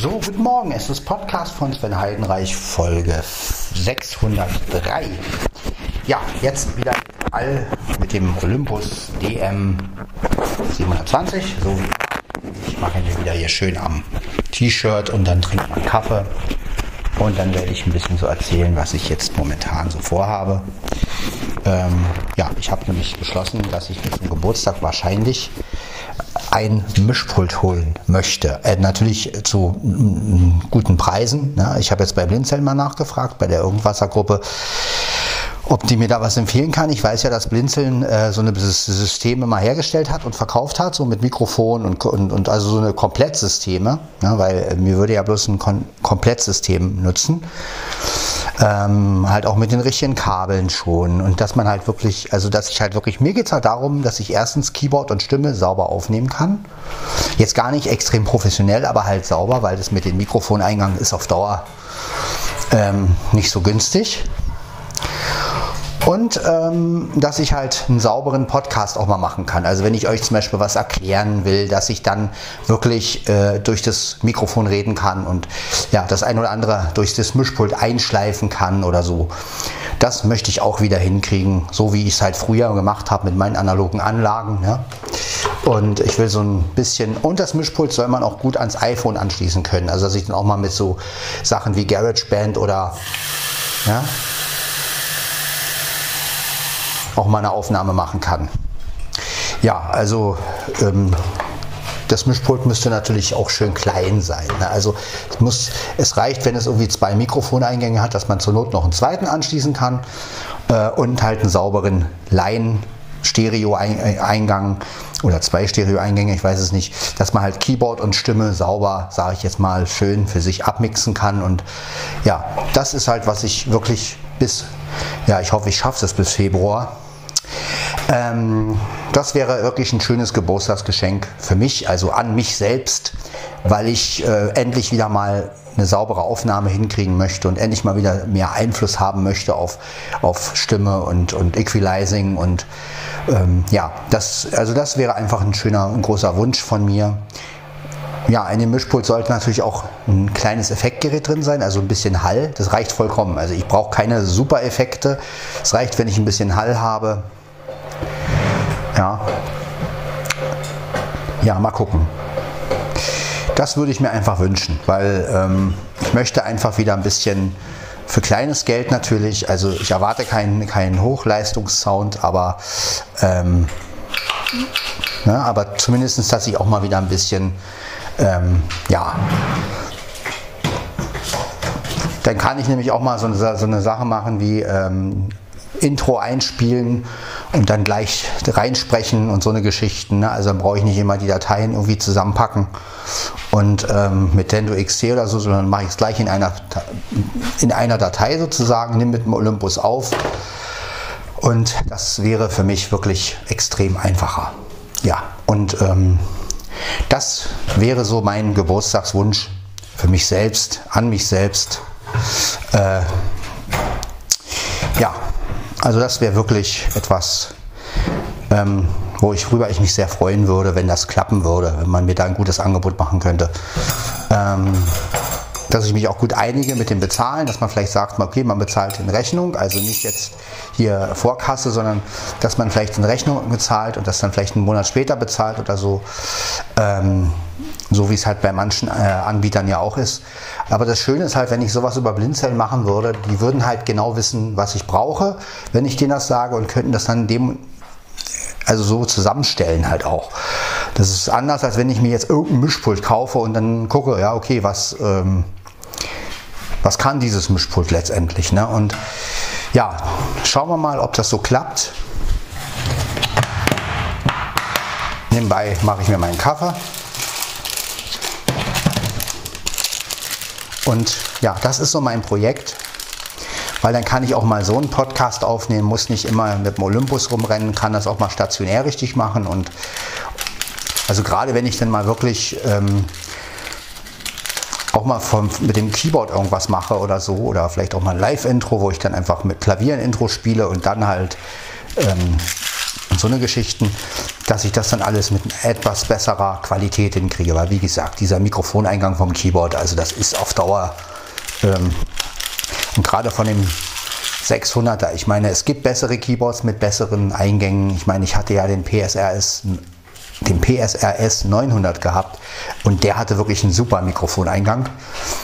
So, guten Morgen. Es ist Podcast von Sven Heidenreich, Folge 603. Ja, jetzt wieder all mit dem Olympus DM 720. So wie ich mache mir wieder hier schön am T-Shirt und dann trinke ich Kaffee. Und dann werde ich ein bisschen so erzählen, was ich jetzt momentan so vorhabe. Ähm, ja, ich habe nämlich beschlossen, dass ich mir zum Geburtstag wahrscheinlich ein Mischpult holen möchte. Äh, natürlich zu mm, guten Preisen. Ne? Ich habe jetzt bei Blinzeln mal nachgefragt, bei der Irgendwassergruppe, ob die mir da was empfehlen kann. Ich weiß ja, dass Blinzeln äh, so eine Systeme mal hergestellt hat und verkauft hat, so mit Mikrofon und, und, und also so eine Komplettsysteme, ne? weil äh, mir würde ja bloß ein Kon Komplettsystem nutzen. Ähm, halt auch mit den richtigen Kabeln schon und dass man halt wirklich, also dass ich halt wirklich, mir geht es halt darum, dass ich erstens Keyboard und Stimme sauber aufnehmen kann. Jetzt gar nicht extrem professionell, aber halt sauber, weil das mit dem Mikrofoneingang ist auf Dauer ähm, nicht so günstig. Und ähm, dass ich halt einen sauberen Podcast auch mal machen kann. Also wenn ich euch zum Beispiel was erklären will, dass ich dann wirklich äh, durch das Mikrofon reden kann und ja, das ein oder andere durch das Mischpult einschleifen kann oder so. Das möchte ich auch wieder hinkriegen, so wie ich es halt früher gemacht habe mit meinen analogen Anlagen. Ja. Und ich will so ein bisschen, und das Mischpult soll man auch gut ans iPhone anschließen können. Also dass ich dann auch mal mit so Sachen wie GarageBand oder ja, auch mal eine Aufnahme machen kann. Ja, also ähm, das Mischpult müsste natürlich auch schön klein sein. Ne? Also es, muss, es reicht, wenn es irgendwie zwei Mikrofoneingänge hat, dass man zur Not noch einen zweiten anschließen kann äh, und halt einen sauberen Line Stereo-Eingang oder zwei Stereo-Eingänge, ich weiß es nicht, dass man halt Keyboard und Stimme sauber, sage ich jetzt mal, schön für sich abmixen kann. Und ja, das ist halt, was ich wirklich bis, ja, ich hoffe, ich schaffe es bis Februar ähm, das wäre wirklich ein schönes Geburtstagsgeschenk für mich, also an mich selbst, weil ich äh, endlich wieder mal eine saubere Aufnahme hinkriegen möchte und endlich mal wieder mehr Einfluss haben möchte auf, auf Stimme und, und Equalizing und ähm, ja, das, also das wäre einfach ein schöner, ein großer Wunsch von mir. Ja, in dem Mischpult sollte natürlich auch ein kleines Effektgerät drin sein, also ein bisschen Hall. Das reicht vollkommen. Also ich brauche keine super Effekte. Es reicht, wenn ich ein bisschen Hall habe. Ja. Ja, mal gucken. Das würde ich mir einfach wünschen, weil ähm, ich möchte einfach wieder ein bisschen für kleines Geld natürlich, also ich erwarte keinen, keinen Hochleistungssound, aber, ähm, ne, aber zumindest, dass ich auch mal wieder ein bisschen, ähm, ja, dann kann ich nämlich auch mal so eine, so eine Sache machen wie ähm, Intro einspielen und dann gleich reinsprechen und so eine Geschichten. Ne? Also dann brauche ich nicht immer die Dateien irgendwie zusammenpacken und ähm, mit Tendo XT oder so, sondern mache ich es gleich in einer, in einer Datei sozusagen, nehme mit dem Olympus auf. Und das wäre für mich wirklich extrem einfacher. Ja, und ähm, das wäre so mein Geburtstagswunsch für mich selbst, an mich selbst. Äh, also das wäre wirklich etwas, ähm, wo ich, worüber ich mich sehr freuen würde, wenn das klappen würde, wenn man mir da ein gutes Angebot machen könnte. Ähm, dass ich mich auch gut einige mit dem Bezahlen, dass man vielleicht sagt, okay, man bezahlt in Rechnung, also nicht jetzt hier Vorkasse, sondern dass man vielleicht in Rechnung bezahlt und das dann vielleicht einen Monat später bezahlt oder so. Ähm, so wie es halt bei manchen äh, Anbietern ja auch ist. Aber das Schöne ist halt, wenn ich sowas über Blindzellen machen würde, die würden halt genau wissen, was ich brauche, wenn ich denen das sage und könnten das dann dem, also so zusammenstellen halt auch. Das ist anders, als wenn ich mir jetzt irgendein Mischpult kaufe und dann gucke, ja, okay, was, ähm, was kann dieses Mischpult letztendlich. Ne? Und ja, schauen wir mal, ob das so klappt. Nebenbei mache ich mir meinen Kaffee. Und ja, das ist so mein Projekt, weil dann kann ich auch mal so einen Podcast aufnehmen, muss nicht immer mit dem Olympus rumrennen, kann das auch mal stationär richtig machen. Und also gerade wenn ich dann mal wirklich ähm, auch mal vom, mit dem Keyboard irgendwas mache oder so, oder vielleicht auch mal ein Live-Intro, wo ich dann einfach mit Klavier ein Intro spiele und dann halt ähm, und so eine Geschichten, dass ich das dann alles mit etwas besserer Qualität hinkriege. Weil wie gesagt, dieser Mikrofoneingang vom Keyboard, also das ist auf Dauer ähm, und gerade von dem 600er, ich meine, es gibt bessere Keyboards mit besseren Eingängen. Ich meine, ich hatte ja den PSRS den PSRS 900 gehabt und der hatte wirklich einen super Mikrofoneingang.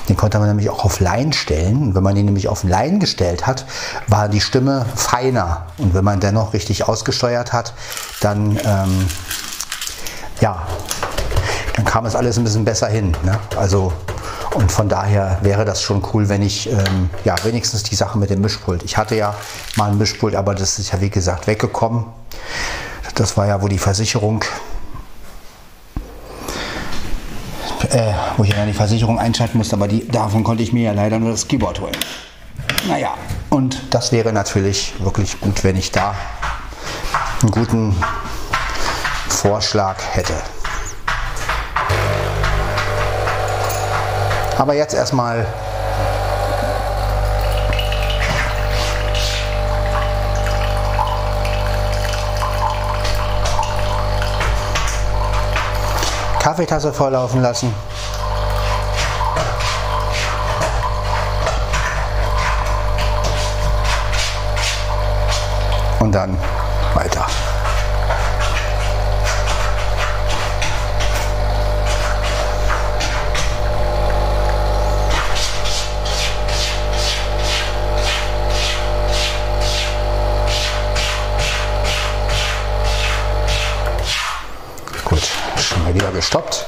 Den konnte man nämlich auch auf Line stellen. Und wenn man den nämlich auf Line gestellt hat, war die Stimme feiner. Und wenn man dennoch richtig ausgesteuert hat, dann ähm, ja, dann kam es alles ein bisschen besser hin. Ne? Also und von daher wäre das schon cool, wenn ich ähm, ja wenigstens die Sache mit dem Mischpult. Ich hatte ja mal ein Mischpult, aber das ist ja wie gesagt weggekommen. Das war ja, wo die Versicherung äh, wo ich ja die Versicherung einschalten musste, aber die, davon konnte ich mir ja leider nur das Keyboard holen. Naja, und das wäre natürlich wirklich gut, wenn ich da einen guten Vorschlag hätte. Aber jetzt erstmal Kaffeetasse volllaufen lassen. Und dann weiter. Gestoppt.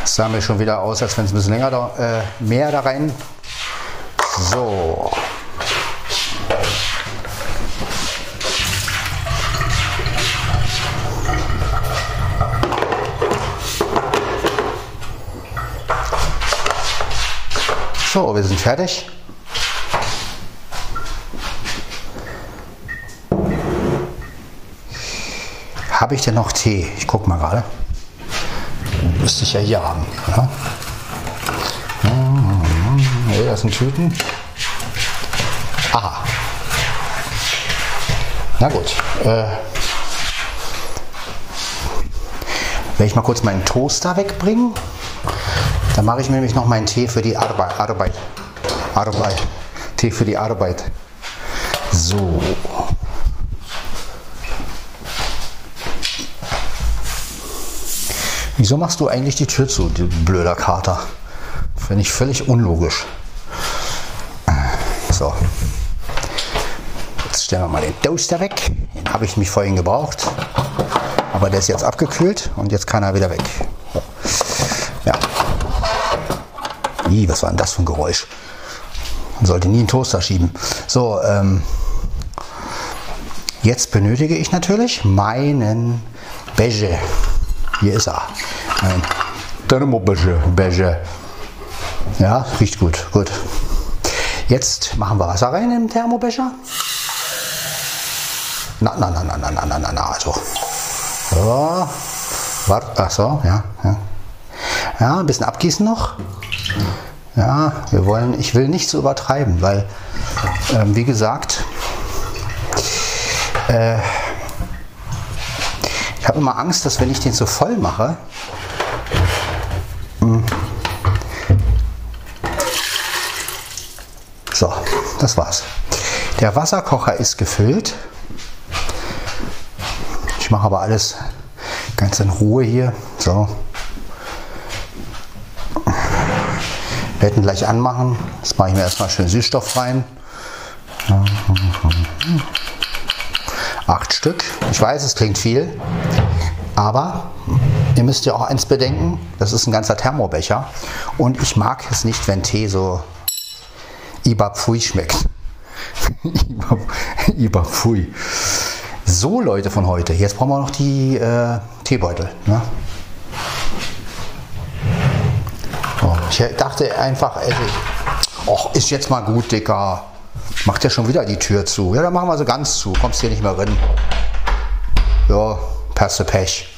Das sah mir schon wieder aus, als wenn es ein bisschen länger da, äh, mehr da rein. So. So, wir sind fertig. Habe ich denn noch Tee? Ich gucke mal gerade. Müsste ich ja hier haben. Ja? Nee, das sind Tüten. Aha. Na gut. Äh, werde ich mal kurz meinen Toaster wegbringen. Dann mache ich mir nämlich noch meinen Tee für die Arbeit. Arbeit. Arbeit. Tee für die Arbeit. So. Wieso machst du eigentlich die Tür zu, du blöder Kater? Finde ich völlig unlogisch. So. Jetzt stellen wir mal den Toaster weg. Den habe ich mich vorhin gebraucht. Aber der ist jetzt abgekühlt und jetzt kann er wieder weg. Ja. Ih, was war denn das für ein Geräusch? Man sollte nie einen Toaster schieben. So, ähm, jetzt benötige ich natürlich meinen Beige. Hier ist er. Ein Thermobeige. Ja, riecht gut. Gut. Jetzt machen wir Wasser rein im Thermobecher. Na, na, na, na, na, na, na, na, also. So. Wart, ach so, ja, ja. Ja, ein bisschen abgießen noch. Ja, wir wollen, ich will nicht so übertreiben, weil, ähm, wie gesagt, äh, habe immer Angst, dass wenn ich den zu voll mache, hm. so, das war's. Der Wasserkocher ist gefüllt. Ich mache aber alles ganz in Ruhe hier. So. Wir hätten gleich anmachen. Jetzt mache ich mir erstmal schön Süßstoff rein. Acht Stück. Ich weiß, es klingt viel, aber ihr müsst ja auch eins bedenken, das ist ein ganzer Thermobecher und ich mag es nicht, wenn Tee so Ibapfui schmeckt. Ibapfui. So Leute von heute, jetzt brauchen wir noch die äh, Teebeutel. Ne? Oh, ich dachte einfach, ey, oh, ist jetzt mal gut, Dicker. Macht ja schon wieder die Tür zu. Ja, dann machen wir sie ganz zu. Kommst hier nicht mehr rein. Ja, Perste Pech.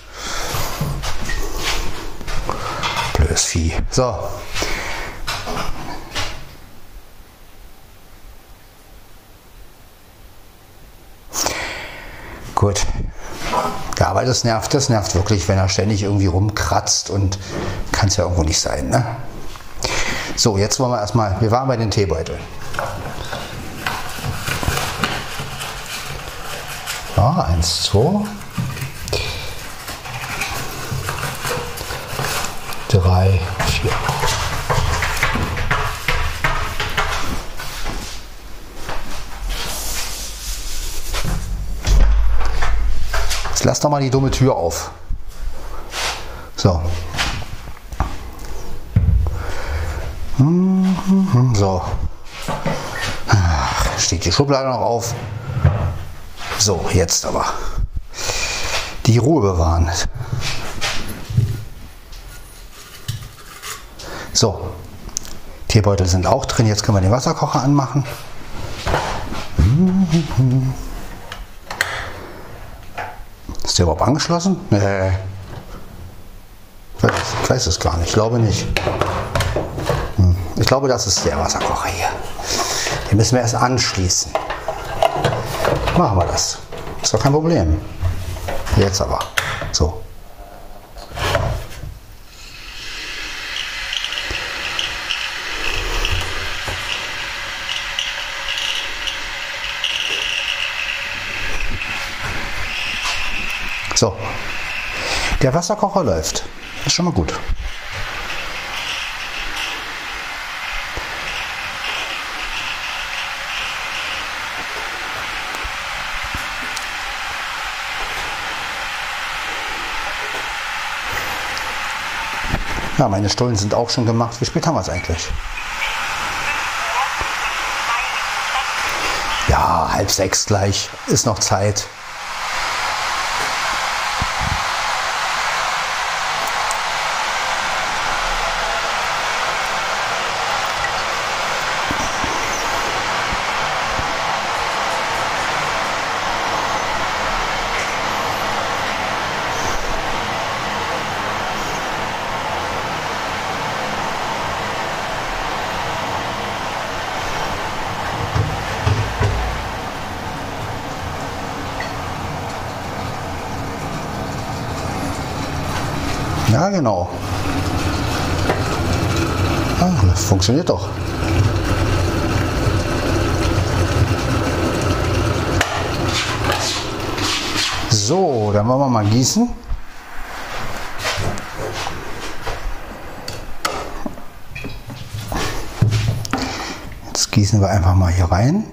Blödes Vieh. So. Gut. Ja, weil das nervt, das nervt wirklich, wenn er ständig irgendwie rumkratzt und kann es ja irgendwo nicht sein. Ne? So, jetzt wollen wir erstmal, wir waren bei den Teebeuteln. Ja, eins, zwei. Drei, vier. Jetzt lass doch mal die dumme Tür auf. So. So. Ach, steht die Schublade noch auf. So, jetzt aber. Die Ruhe bewahren. So. Teebeutel sind auch drin. Jetzt können wir den Wasserkocher anmachen. Ist der überhaupt angeschlossen? Nee. Ich weiß, es gar nicht. Ich glaube nicht. Hm. Ich glaube, das ist der Wasserkocher hier. Den müssen wir erst anschließen. Machen wir das. Ist doch kein Problem. Jetzt aber. So. So. Der Wasserkocher läuft. Ist schon mal gut. Ja, meine Stullen sind auch schon gemacht. Wie spät haben wir es eigentlich? Ja, halb sechs gleich. Ist noch Zeit. Ja, genau. Ah, das funktioniert doch. So, dann wollen wir mal gießen. Jetzt gießen wir einfach mal hier rein.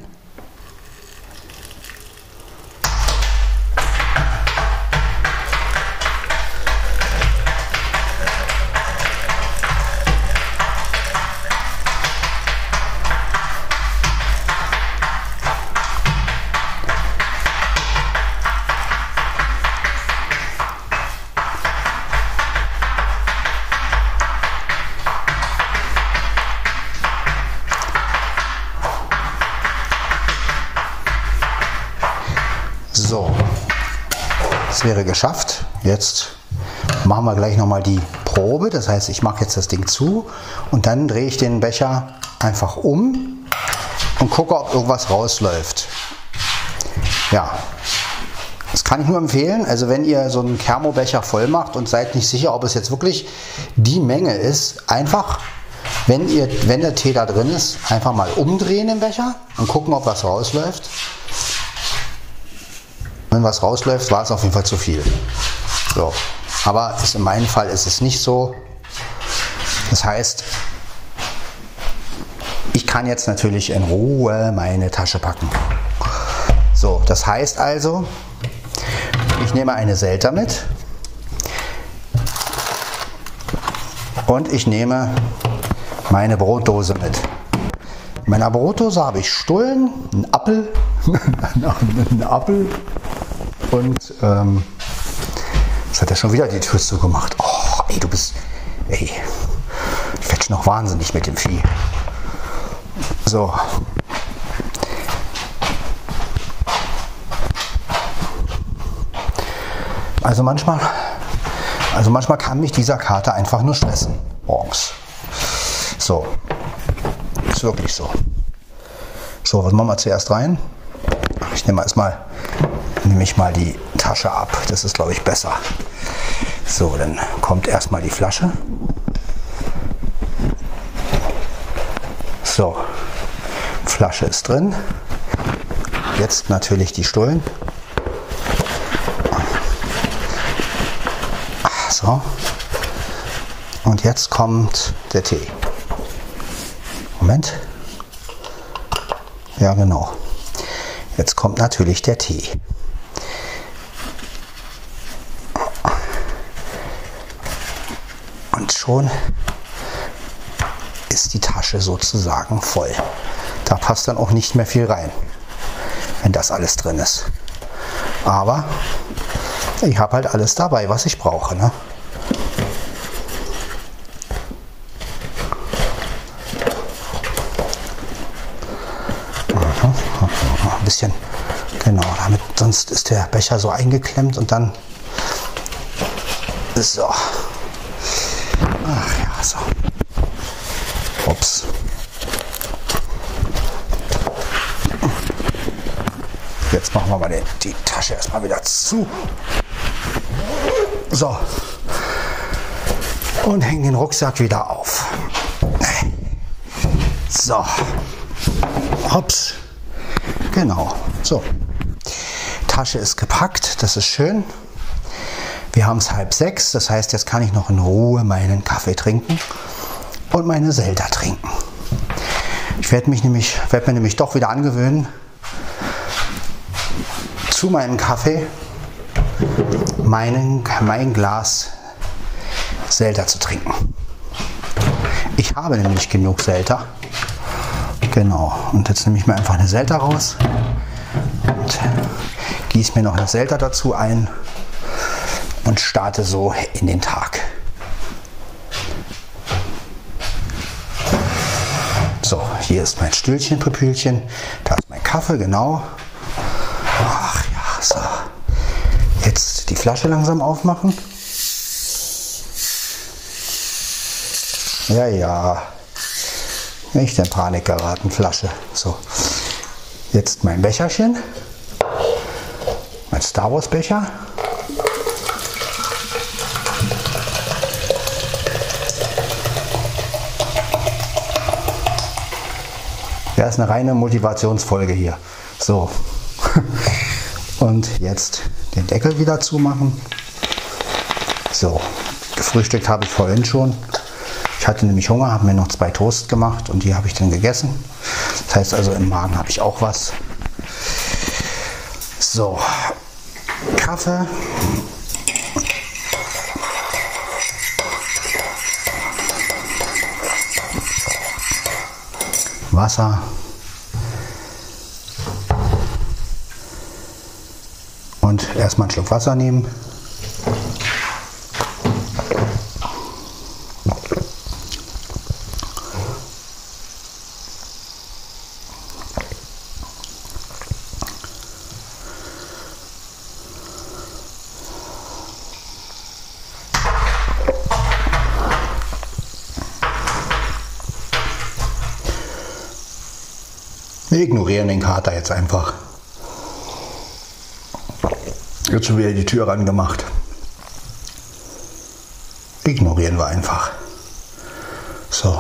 Geschafft. Jetzt machen wir gleich nochmal die Probe. Das heißt, ich mache jetzt das Ding zu und dann drehe ich den Becher einfach um und gucke, ob irgendwas rausläuft. Ja, das kann ich nur empfehlen. Also wenn ihr so einen Thermobecher voll macht und seid nicht sicher, ob es jetzt wirklich die Menge ist, einfach, wenn, ihr, wenn der Tee da drin ist, einfach mal umdrehen im Becher und gucken, ob was rausläuft. Wenn was rausläuft, war es auf jeden Fall zu viel. So. Aber ist in meinem Fall ist es nicht so. Das heißt, ich kann jetzt natürlich in Ruhe meine Tasche packen. So, das heißt also, ich nehme eine Selter mit und ich nehme meine Brotdose mit. In meiner Brotdose habe ich Stullen, einen Apfel, einen Apfel und ähm, jetzt hat er schon wieder die Tür zugemacht. Oh, ey, du bist. Ey, ich werde noch wahnsinnig mit dem Vieh. So. Also manchmal, also manchmal kann mich dieser Kater einfach nur stressen. Morgens. So. Ist wirklich so. So, was machen wir zuerst rein? Ich nehme erstmal nehme ich mal die Tasche ab. Das ist, glaube ich, besser. So, dann kommt erstmal die Flasche. So, Flasche ist drin. Jetzt natürlich die Stullen. So. Und jetzt kommt der Tee. Moment. Ja, genau. Jetzt kommt natürlich der Tee. Schon ist die Tasche sozusagen voll. Da passt dann auch nicht mehr viel rein, wenn das alles drin ist. Aber ich habe halt alles dabei, was ich brauche. Ne? Ein bisschen, genau, damit sonst ist der Becher so eingeklemmt und dann so. Ach ja, so. Ups. Machen wir mal die Tasche erstmal wieder zu. So. Und hängen den Rucksack wieder auf. So. Hops. Genau. So. Tasche ist gepackt. Das ist schön. Wir haben es halb sechs. Das heißt, jetzt kann ich noch in Ruhe meinen Kaffee trinken und meine Selter trinken. Ich werde mich nämlich, werde mir nämlich doch wieder angewöhnen, zu meinem Kaffee meinen, mein Glas Selter zu trinken. Ich habe nämlich genug Selter. Genau. Und jetzt nehme ich mir einfach eine Selter raus und gieße mir noch eine Selter dazu ein und starte so in den Tag. So, hier ist mein Stühlchen, Püpülchen. Da ist mein Kaffee, genau. Ach ja, so. Jetzt die Flasche langsam aufmachen. Ja, ja. Nicht in Panik geraten, Flasche. So. Jetzt mein Becherchen. Mein Star Wars Becher. Ja, ist eine reine Motivationsfolge hier. So. Und jetzt den Deckel wieder zumachen. So, gefrühstückt habe ich vorhin schon. Ich hatte nämlich Hunger, habe mir noch zwei Toast gemacht und die habe ich dann gegessen. Das heißt also, im Magen habe ich auch was. So, Kaffee. Wasser. Und erstmal einen Schluck Wasser nehmen. Wir ignorieren den Kater jetzt einfach. Jetzt schon wieder die Tür rangemacht. Ignorieren wir einfach. So.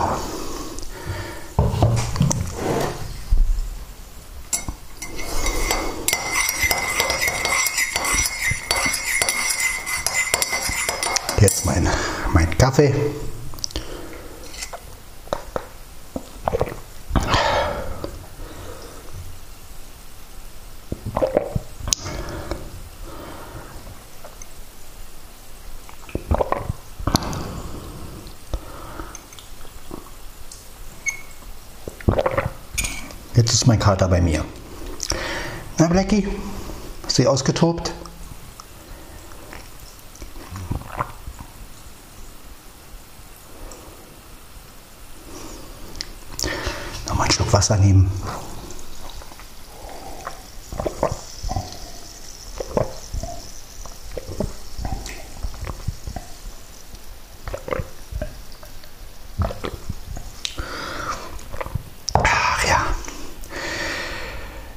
Jetzt mein, mein Kaffee. Jetzt ist mein Kater bei mir. Na, Blackie? Hast du ausgetobt? Nochmal einen Schluck Wasser nehmen.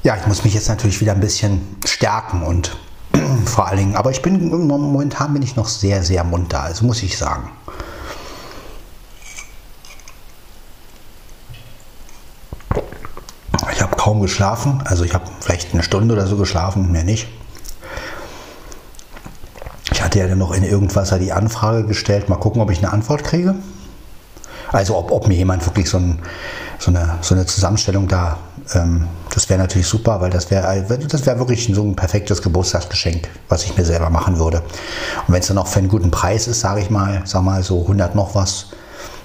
Ja, ich muss mich jetzt natürlich wieder ein bisschen stärken und vor allen Dingen, aber ich bin momentan bin ich noch sehr, sehr munter, also muss ich sagen. Ich habe kaum geschlafen, also ich habe vielleicht eine Stunde oder so geschlafen, mehr nicht. Ich hatte ja dann noch in irgendwas die Anfrage gestellt, mal gucken, ob ich eine Antwort kriege. Also ob, ob mir jemand wirklich so, ein, so, eine, so eine Zusammenstellung da, ähm, das wäre natürlich super, weil das wäre das wär wirklich so ein perfektes Geburtstagsgeschenk, was ich mir selber machen würde. Und wenn es dann auch für einen guten Preis ist, sage ich mal, sag mal so 100 noch was,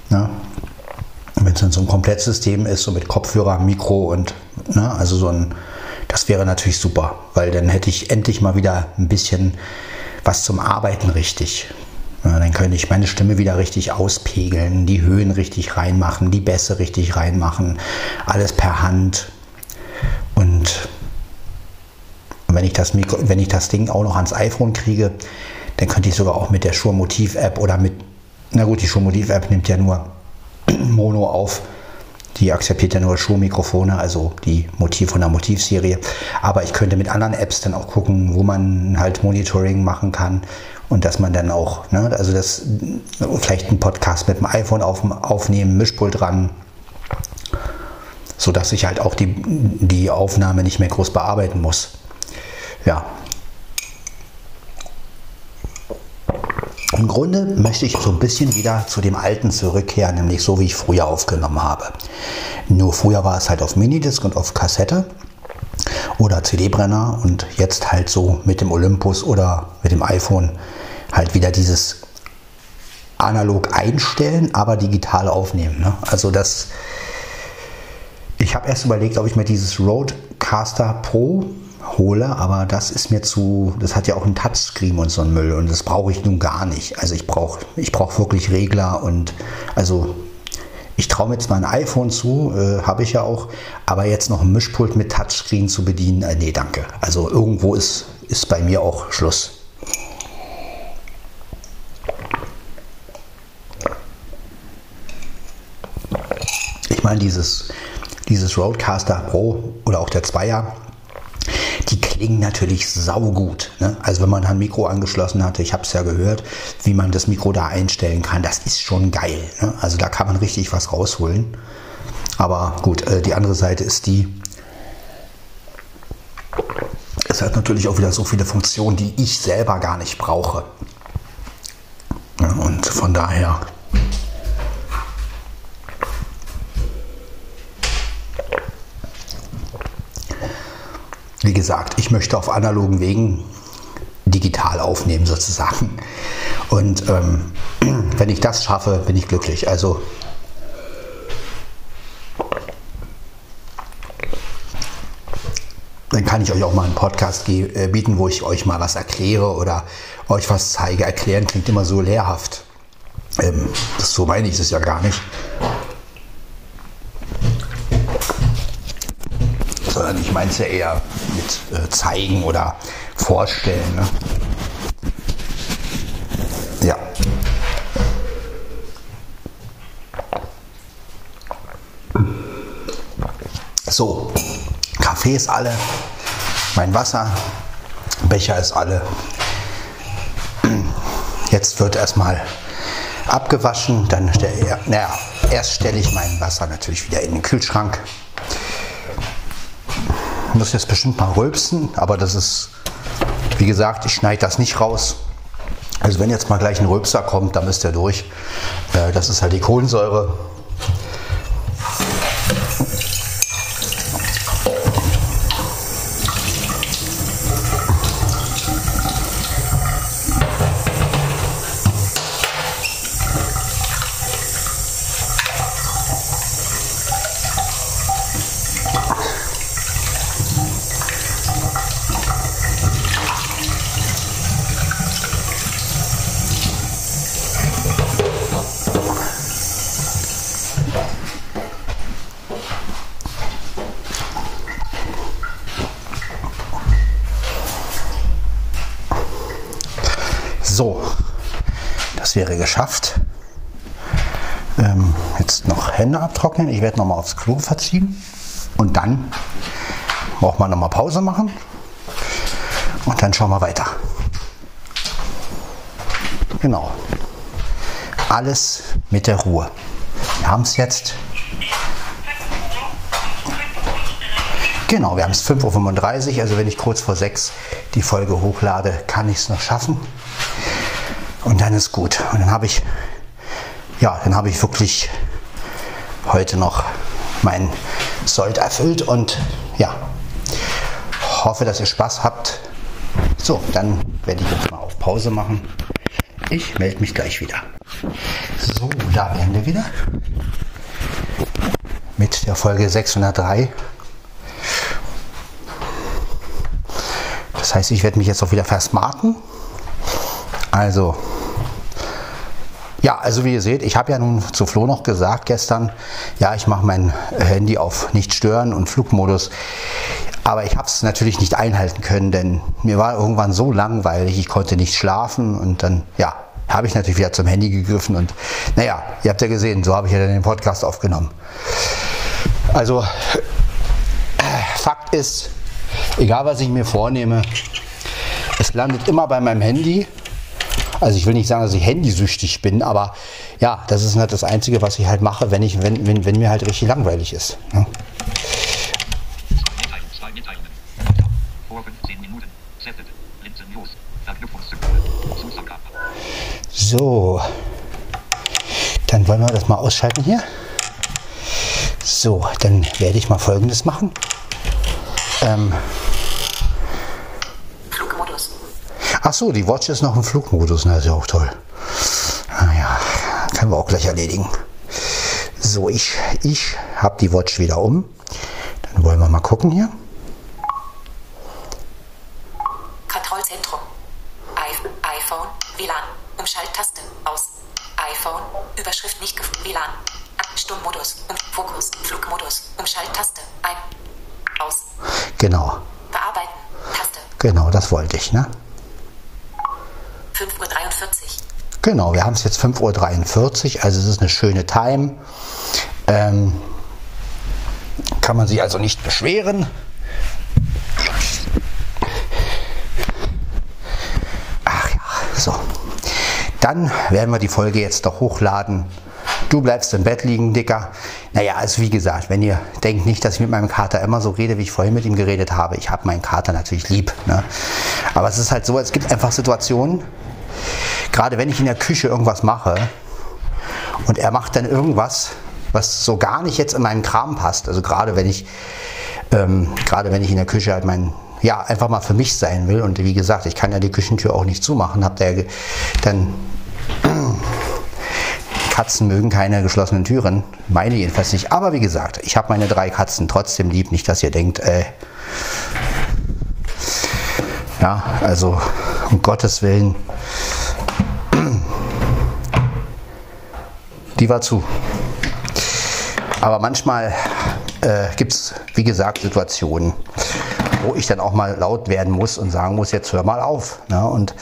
ne? wenn es dann so ein Komplettsystem ist, so mit Kopfhörer, Mikro und, ne, also so ein, das wäre natürlich super, weil dann hätte ich endlich mal wieder ein bisschen was zum Arbeiten richtig. Ja, dann könnte ich meine Stimme wieder richtig auspegeln, die Höhen richtig reinmachen, die Bässe richtig reinmachen, alles per Hand. Und wenn ich das, Mikro, wenn ich das Ding auch noch ans iPhone kriege, dann könnte ich sogar auch mit der Shure Motiv App oder mit, na gut, die Shure Motiv App nimmt ja nur Mono auf. Die akzeptiert ja nur Shure-Mikrofone, also die Motiv von der Motivserie. Aber ich könnte mit anderen Apps dann auch gucken, wo man halt Monitoring machen kann und dass man dann auch, ne, also das vielleicht einen Podcast mit dem iPhone auf, aufnehmen, Mischpult dran, sodass ich halt auch die, die Aufnahme nicht mehr groß bearbeiten muss. Ja. Im Grunde möchte ich so ein bisschen wieder zu dem Alten zurückkehren, nämlich so wie ich früher aufgenommen habe. Nur früher war es halt auf Minidisc und auf Kassette oder CD-Brenner und jetzt halt so mit dem Olympus oder mit dem iPhone halt wieder dieses analog einstellen, aber digital aufnehmen. Ne? Also das, ich habe erst überlegt, ob ich mir dieses Rodecaster Pro hole, aber das ist mir zu, das hat ja auch ein Touchscreen und so ein Müll und das brauche ich nun gar nicht. Also ich brauche ich brauch wirklich Regler und also ich traue mir zwar ein iPhone zu, äh, habe ich ja auch, aber jetzt noch ein Mischpult mit Touchscreen zu bedienen, äh, nee, danke. Also irgendwo ist, ist bei mir auch Schluss. Ich meine, dieses, dieses Roadcaster Pro oder auch der Zweier, die klingen natürlich saugut. Ne? Also wenn man ein Mikro angeschlossen hatte, ich habe es ja gehört, wie man das Mikro da einstellen kann, das ist schon geil. Ne? Also da kann man richtig was rausholen. Aber gut, äh, die andere Seite ist die, es hat natürlich auch wieder so viele Funktionen, die ich selber gar nicht brauche. Ja, und von daher wie gesagt, ich möchte auf analogen Wegen digital aufnehmen sozusagen. Und ähm, wenn ich das schaffe, bin ich glücklich. Also dann kann ich euch auch mal einen Podcast äh, bieten, wo ich euch mal was erkläre oder euch was zeige. Erklären klingt immer so lehrhaft. Ähm, das, so meine ich es ja gar nicht. Sondern ich meine es ja eher mit äh, zeigen oder vorstellen. Ne? Ja. So, Kaffee ist alle, mein Wasser, Becher ist alle. Jetzt wird erstmal abgewaschen, dann stelle naja, erst stelle ich mein Wasser natürlich wieder in den Kühlschrank muss jetzt bestimmt mal rülpsen, aber das ist, wie gesagt, ich schneide das nicht raus. Also wenn jetzt mal gleich ein Rülpser kommt, dann ist der durch. Äh, das ist halt die Kohlensäure. So, das wäre geschafft. Ähm, jetzt noch Hände abtrocknen. Ich werde noch mal aufs Klo verziehen und dann braucht man noch mal Pause machen. Und dann schauen wir weiter. Genau. Alles mit der Ruhe. Wir haben es jetzt. Genau, wir haben es 5.35 Uhr, also wenn ich kurz vor 6 die Folge hochlade, kann ich es noch schaffen. Und dann ist gut. Und dann habe ich, ja, dann habe ich wirklich heute noch mein Sold erfüllt und ja, hoffe, dass ihr Spaß habt. So, dann werde ich jetzt mal auf Pause machen. Ich melde mich gleich wieder. So, da wären wir wieder mit der Folge 603. Das heißt, ich werde mich jetzt auch wieder versmarten. Also, ja, also wie ihr seht, ich habe ja nun zu Flo noch gesagt gestern, ja, ich mache mein Handy auf nicht stören und Flugmodus. Aber ich habe es natürlich nicht einhalten können, denn mir war irgendwann so langweilig, ich konnte nicht schlafen und dann, ja, habe ich natürlich wieder zum Handy gegriffen und naja, ihr habt ja gesehen, so habe ich ja dann den Podcast aufgenommen. Also, Fakt ist, egal was ich mir vornehme, es landet immer bei meinem Handy. Also ich will nicht sagen, dass ich handysüchtig bin, aber ja, das ist halt das Einzige, was ich halt mache, wenn, ich, wenn, wenn, wenn mir halt richtig langweilig ist. Ne? So, dann wollen wir das mal ausschalten hier. So, dann werde ich mal Folgendes machen. Ähm, Flugmodus. Ach so, die Watch ist noch im Flugmodus. Na, ist ja auch toll. Naja, können wir auch gleich erledigen. So, ich, ich habe die Watch wieder um. Dann wollen wir mal gucken hier. Kontrollzentrum. iPhone, WLAN. Umschalttaste. Aus. iPhone. Überschrift nicht gefunden. WLAN. Stummmodus. Um Fokus. Flugmodus. Umschalttaste. Ein. Aus. Genau. Bearbeiten. Taste. Genau, das wollte ich, ne? 5.43 Uhr. Genau, wir haben es jetzt 5.43 Uhr, also es ist eine schöne Time. Ähm, kann man sich also nicht beschweren. Ach ja, so. Dann werden wir die Folge jetzt doch hochladen Du bleibst im Bett liegen, Dicker. Naja, also wie gesagt, wenn ihr denkt nicht, dass ich mit meinem Kater immer so rede, wie ich vorhin mit ihm geredet habe. Ich habe meinen Kater natürlich lieb. Ne? Aber es ist halt so, es gibt einfach Situationen, gerade wenn ich in der Küche irgendwas mache und er macht dann irgendwas, was so gar nicht jetzt in meinen Kram passt. Also gerade wenn ich, ähm, gerade wenn ich in der Küche halt mein ja, einfach mal für mich sein will. Und wie gesagt, ich kann ja die Küchentür auch nicht zumachen. Habt ihr dann Katzen mögen keine geschlossenen Türen. Meine jedenfalls nicht. Aber wie gesagt, ich habe meine drei Katzen trotzdem lieb. Nicht, dass ihr denkt, äh, ja, also um Gottes Willen. Die war zu. Aber manchmal äh, gibt es, wie gesagt, Situationen, wo ich dann auch mal laut werden muss und sagen muss, jetzt hör mal auf. Ne? Und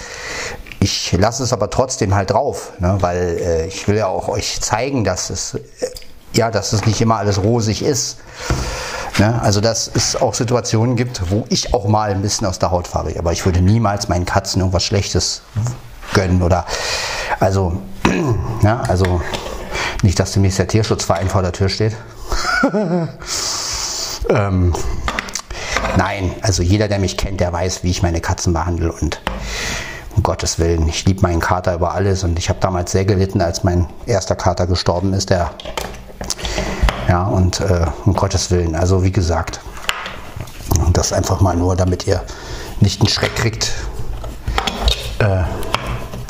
ich lasse es aber trotzdem halt drauf, ne? weil äh, ich will ja auch euch zeigen, dass es, äh, ja, dass es nicht immer alles rosig ist. Ne? Also dass es auch Situationen gibt, wo ich auch mal ein bisschen aus der Haut fahre. Aber ich würde niemals meinen Katzen irgendwas Schlechtes gönnen oder also, ja, also nicht, dass demnächst der Tierschutzverein vor der Tür steht. ähm, nein, also jeder, der mich kennt, der weiß, wie ich meine Katzen behandle und um Gottes Willen, ich liebe meinen Kater über alles und ich habe damals sehr gelitten, als mein erster Kater gestorben ist, der ja, und äh, um Gottes Willen, also wie gesagt, das einfach mal nur, damit ihr nicht einen Schreck kriegt. Äh,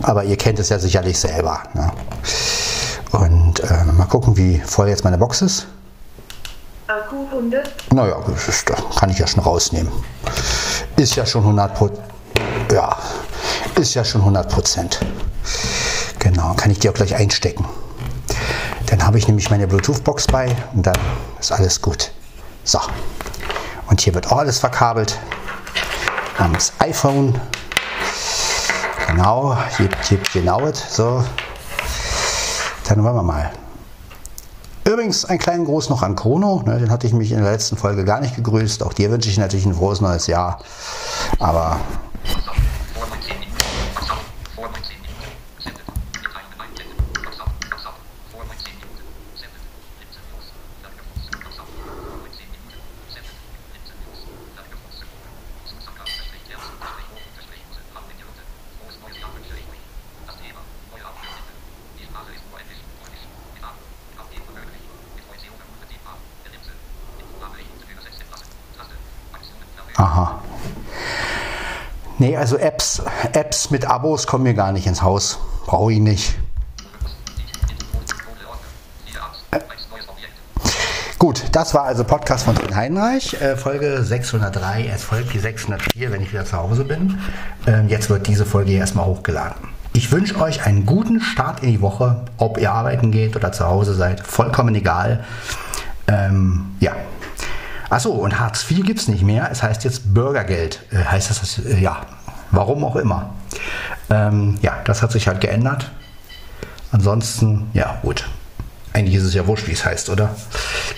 aber ihr kennt es ja sicherlich selber. Ne? Und äh, mal gucken, wie voll jetzt meine Box ist. Akku 100. Naja, das kann ich ja schon rausnehmen. Ist ja schon 100 Prozent. Ja, ist ja schon 100 Prozent. Genau, kann ich die auch gleich einstecken. Dann habe ich nämlich meine Bluetooth-Box bei und dann ist alles gut. So, und hier wird auch alles verkabelt. Wir haben das iPhone. Genau, hier, hier, genau. So, dann wollen wir mal. Übrigens ein kleinen Gruß noch an Chrono, ne, den hatte ich mich in der letzten Folge gar nicht gegrüßt. Auch dir wünsche ich natürlich ein frohes neues Jahr. Aber Aha. Nee, also Apps, Apps mit Abos kommen mir gar nicht ins Haus. Brauche ich nicht. Gut, das war also Podcast von Sven Heinreich, äh, Folge 603. Es folgt die 604, wenn ich wieder zu Hause bin. Ähm, jetzt wird diese Folge erstmal hochgeladen. Ich wünsche euch einen guten Start in die Woche, ob ihr arbeiten geht oder zu Hause seid, vollkommen egal. Ähm, ja. Achso, und Hartz IV gibt es nicht mehr. Es heißt jetzt Bürgergeld. Äh, heißt das, äh, ja, warum auch immer. Ähm, ja, das hat sich halt geändert. Ansonsten, ja, gut. Eigentlich ist es ja wurscht, wie es heißt, oder?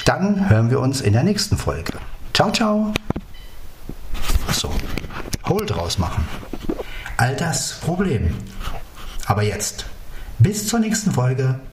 Dann hören wir uns in der nächsten Folge. Ciao, ciao. Achso, Hold rausmachen. All das Problem. Aber jetzt. Bis zur nächsten Folge.